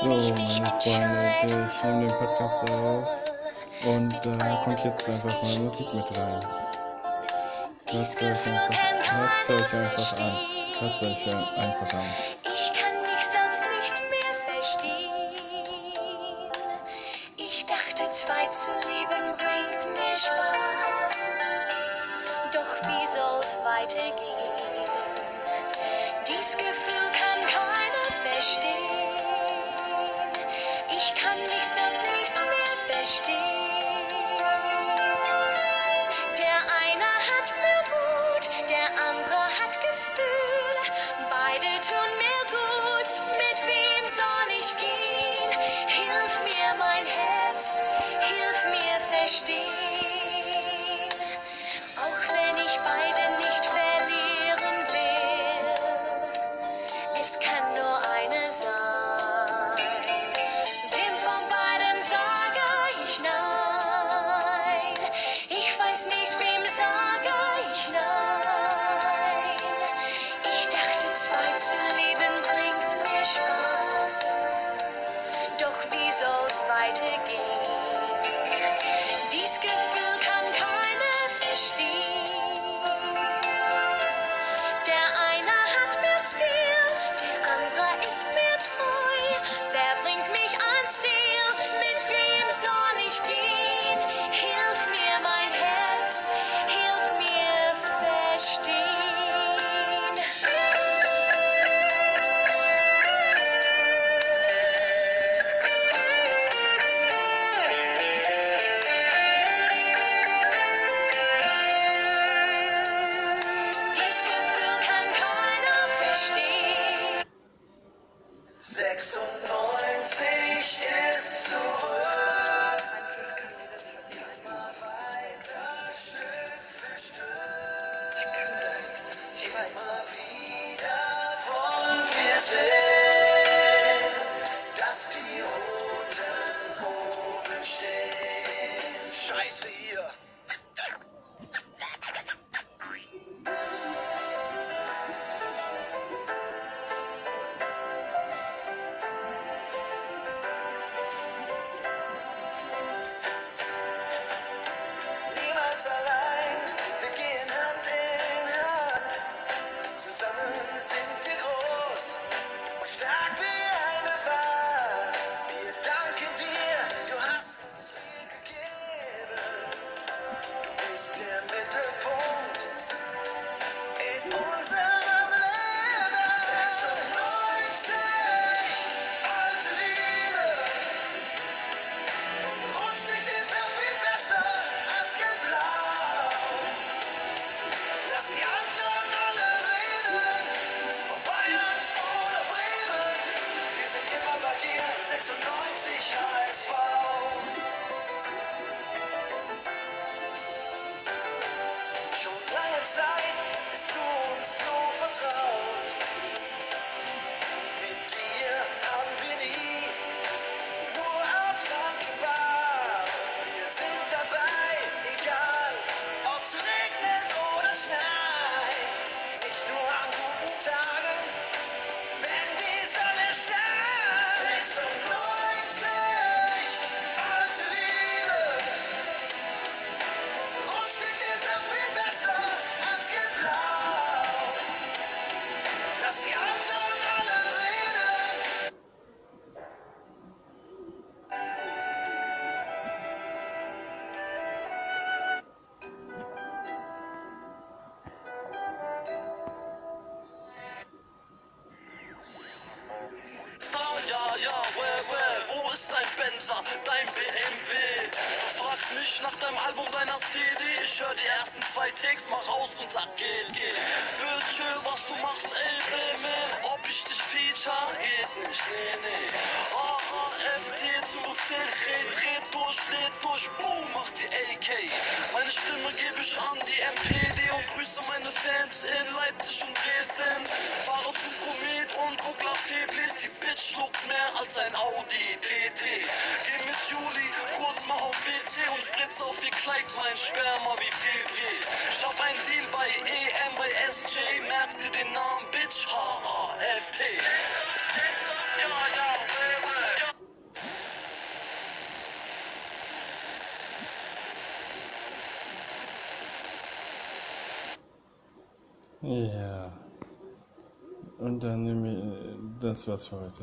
So, meine Freunde, ich nehme den Podcast auf und da kommt jetzt einfach mal Musik mit rein. Hört euch einfach, hört euch einfach an. Hört euch einfach an. Ich kann mich sonst nicht mehr verstehen. Ich dachte, zwei zu lieben bringt mir Spaß. Doch wie soll's weitergehen? Dies Gefühl kann keiner verstehen. Kann mich sonst nicht mehr verstehen. Der eine hat mehr Mut, der andere hat Gefühl. Beide tun mir gut, mit wem soll ich gehen? Hilf mir, mein Herz, hilf mir verstehen. Scheiße hier. Zeit bist du uns so vertraut. Benzer, dein BMW? Du fragst mich nach deinem Album, deiner CD, ich hör die ersten zwei Takes, mach aus und sag, geht, geht. Chill, was du machst, ey, man, ob ich dich feature, geht nicht, nee, nee. AAFT zu Befehl, red, red durch, lädt durch, boom, macht die AK. Meine Stimme gebe ich an die MPD und grüße meine Fans in Bitch schluckt mehr als ein Audi TT. Geh mit Juli kurz mal auf WC und spritz auf ihr Kleid mein Sperma wie Febris. Ich hab ein Deal bei EM, bei SJ, merk den Namen, Bitch, HAFT. Ja. Und dann nehme ich äh, das was für heute.